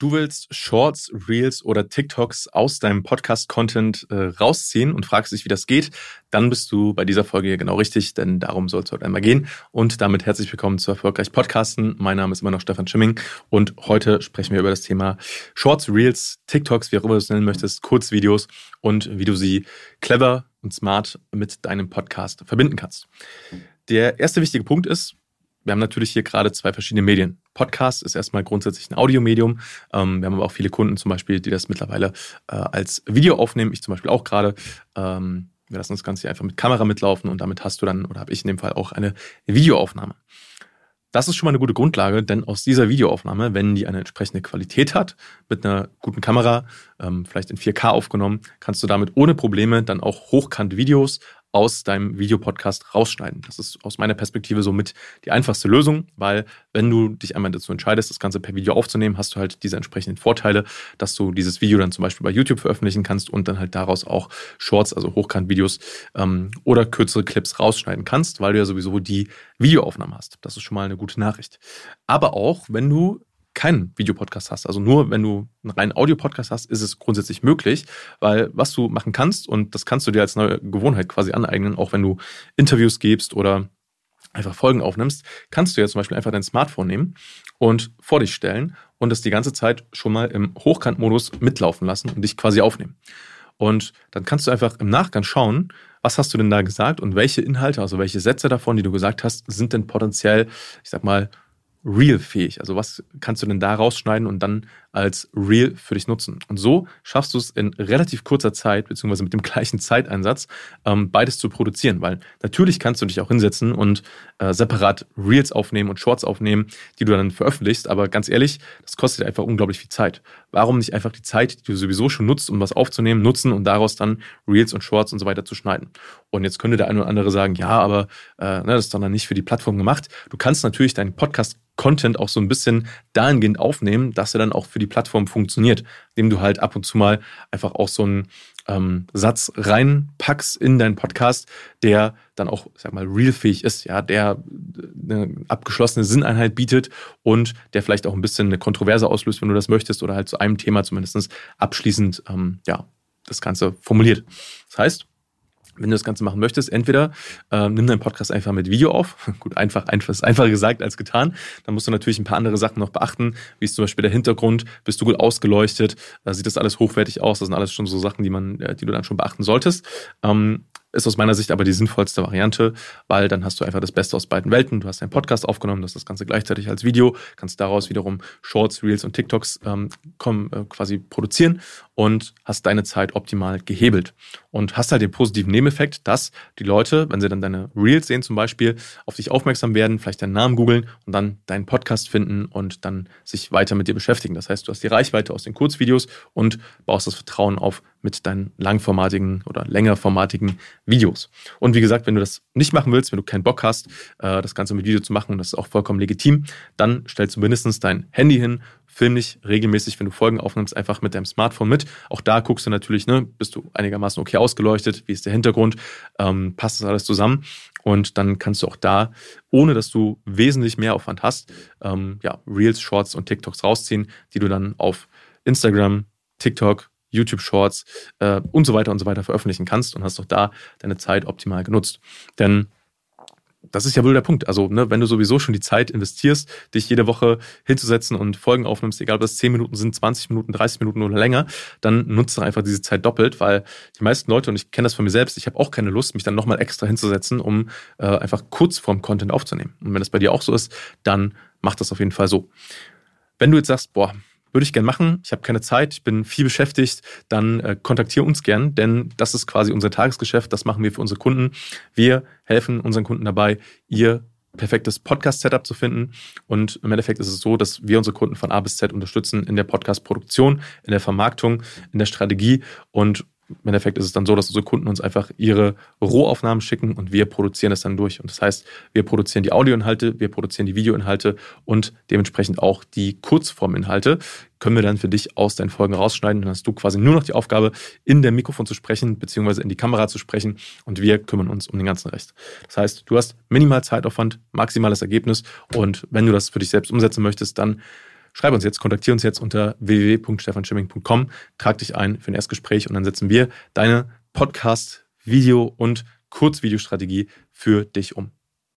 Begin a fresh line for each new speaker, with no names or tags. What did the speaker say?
Du willst Shorts, Reels oder TikToks aus deinem Podcast-Content äh, rausziehen und fragst dich, wie das geht, dann bist du bei dieser Folge hier genau richtig, denn darum soll es heute einmal gehen. Und damit herzlich willkommen zu Erfolgreich Podcasten. Mein Name ist immer noch Stefan Schimming und heute sprechen wir über das Thema Shorts, Reels, TikToks, wie auch immer du es nennen möchtest, Kurzvideos und wie du sie clever und smart mit deinem Podcast verbinden kannst. Der erste wichtige Punkt ist, wir haben natürlich hier gerade zwei verschiedene Medien. Podcast ist erstmal grundsätzlich ein Audiomedium. Ähm, wir haben aber auch viele Kunden zum Beispiel, die das mittlerweile äh, als Video aufnehmen. Ich zum Beispiel auch gerade. Ähm, wir lassen das Ganze hier einfach mit Kamera mitlaufen und damit hast du dann, oder habe ich in dem Fall auch eine Videoaufnahme. Das ist schon mal eine gute Grundlage, denn aus dieser Videoaufnahme, wenn die eine entsprechende Qualität hat, mit einer guten Kamera, ähm, vielleicht in 4K aufgenommen, kannst du damit ohne Probleme dann auch hochkant Videos aus deinem Videopodcast rausschneiden. Das ist aus meiner Perspektive somit die einfachste Lösung, weil wenn du dich einmal dazu entscheidest, das Ganze per Video aufzunehmen, hast du halt diese entsprechenden Vorteile, dass du dieses Video dann zum Beispiel bei YouTube veröffentlichen kannst und dann halt daraus auch Shorts, also Hochkant-Videos ähm, oder kürzere Clips rausschneiden kannst, weil du ja sowieso die Videoaufnahme hast. Das ist schon mal eine gute Nachricht. Aber auch, wenn du keinen Videopodcast hast, also nur wenn du einen reinen Audiopodcast hast, ist es grundsätzlich möglich, weil was du machen kannst, und das kannst du dir als neue Gewohnheit quasi aneignen, auch wenn du Interviews gibst oder einfach Folgen aufnimmst, kannst du ja zum Beispiel einfach dein Smartphone nehmen und vor dich stellen und das die ganze Zeit schon mal im Hochkantmodus mitlaufen lassen und dich quasi aufnehmen. Und dann kannst du einfach im Nachgang schauen, was hast du denn da gesagt und welche Inhalte, also welche Sätze davon, die du gesagt hast, sind denn potenziell, ich sag mal, real-fähig? Also was kannst du denn da rausschneiden und dann als real für dich nutzen? Und so schaffst du es in relativ kurzer Zeit, beziehungsweise mit dem gleichen Zeiteinsatz, ähm, beides zu produzieren. Weil natürlich kannst du dich auch hinsetzen und äh, separat Reels aufnehmen und Shorts aufnehmen, die du dann veröffentlichst. Aber ganz ehrlich, das kostet einfach unglaublich viel Zeit. Warum nicht einfach die Zeit, die du sowieso schon nutzt, um was aufzunehmen, nutzen und daraus dann Reels und Shorts und so weiter zu schneiden? Und jetzt könnte der eine oder andere sagen, ja, aber äh, ne, das ist doch dann nicht für die Plattform gemacht. Du kannst natürlich deinen Podcast Content auch so ein bisschen dahingehend aufnehmen, dass er dann auch für die Plattform funktioniert, indem du halt ab und zu mal einfach auch so einen ähm, Satz reinpackst in deinen Podcast, der dann auch, sag mal, realfähig ist, ja, der eine abgeschlossene Sinneinheit bietet und der vielleicht auch ein bisschen eine Kontroverse auslöst, wenn du das möchtest, oder halt zu einem Thema zumindest abschließend, ähm, ja, das Ganze formuliert. Das heißt, wenn du das Ganze machen möchtest, entweder äh, nimm deinen Podcast einfach mit Video auf. Gut, einfach, einfach ist einfacher gesagt als getan. Dann musst du natürlich ein paar andere Sachen noch beachten, wie ist zum Beispiel der Hintergrund, bist du gut ausgeleuchtet, da sieht das alles hochwertig aus. Das sind alles schon so Sachen, die man, äh, die du dann schon beachten solltest. Ähm, ist aus meiner Sicht aber die sinnvollste Variante, weil dann hast du einfach das Beste aus beiden Welten. Du hast deinen Podcast aufgenommen, das das Ganze gleichzeitig als Video, kannst daraus wiederum Shorts, Reels und TikToks ähm, kommen, äh, quasi produzieren und hast deine Zeit optimal gehebelt. Und hast halt den positiven Nebeneffekt, dass die Leute, wenn sie dann deine Reels sehen zum Beispiel, auf dich aufmerksam werden, vielleicht deinen Namen googeln und dann deinen Podcast finden und dann sich weiter mit dir beschäftigen. Das heißt, du hast die Reichweite aus den Kurzvideos und baust das Vertrauen auf mit deinen langformatigen oder längerformatigen Videos. Und wie gesagt, wenn du das nicht machen willst, wenn du keinen Bock hast, äh, das Ganze mit Video zu machen, und das ist auch vollkommen legitim, dann stellst du mindestens dein Handy hin, film dich regelmäßig, wenn du Folgen aufnimmst, einfach mit deinem Smartphone mit. Auch da guckst du natürlich, ne, bist du einigermaßen okay ausgeleuchtet, wie ist der Hintergrund, ähm, passt das alles zusammen. Und dann kannst du auch da, ohne dass du wesentlich mehr Aufwand hast, ähm, ja, Reels, Shorts und TikToks rausziehen, die du dann auf Instagram, TikTok, YouTube Shorts äh, und so weiter und so weiter veröffentlichen kannst und hast auch da deine Zeit optimal genutzt. Denn das ist ja wohl der Punkt. Also, ne, wenn du sowieso schon die Zeit investierst, dich jede Woche hinzusetzen und Folgen aufnimmst, egal ob das 10 Minuten sind, 20 Minuten, 30 Minuten oder länger, dann doch einfach diese Zeit doppelt, weil die meisten Leute, und ich kenne das von mir selbst, ich habe auch keine Lust, mich dann nochmal extra hinzusetzen, um äh, einfach Kurzform Content aufzunehmen. Und wenn das bei dir auch so ist, dann mach das auf jeden Fall so. Wenn du jetzt sagst, boah, würde ich gern machen. Ich habe keine Zeit, ich bin viel beschäftigt. Dann äh, kontaktiere uns gern, denn das ist quasi unser Tagesgeschäft. Das machen wir für unsere Kunden. Wir helfen unseren Kunden dabei, ihr perfektes Podcast-Setup zu finden. Und im Endeffekt ist es so, dass wir unsere Kunden von A bis Z unterstützen in der Podcast-Produktion, in der Vermarktung, in der Strategie und im Endeffekt ist es dann so, dass unsere Kunden uns einfach ihre Rohaufnahmen schicken und wir produzieren es dann durch. Und das heißt, wir produzieren die Audioinhalte, wir produzieren die Videoinhalte und dementsprechend auch die Kurzforminhalte können wir dann für dich aus deinen Folgen rausschneiden. Dann hast du quasi nur noch die Aufgabe, in der Mikrofon zu sprechen, beziehungsweise in die Kamera zu sprechen und wir kümmern uns um den ganzen Rest. Das heißt, du hast minimal Zeitaufwand, maximales Ergebnis und wenn du das für dich selbst umsetzen möchtest, dann schreib uns jetzt, kontaktiere uns jetzt unter www.stefanschimming.com, trag dich ein für ein Erstgespräch und dann setzen wir deine Podcast, Video und Kurzvideostrategie für dich um.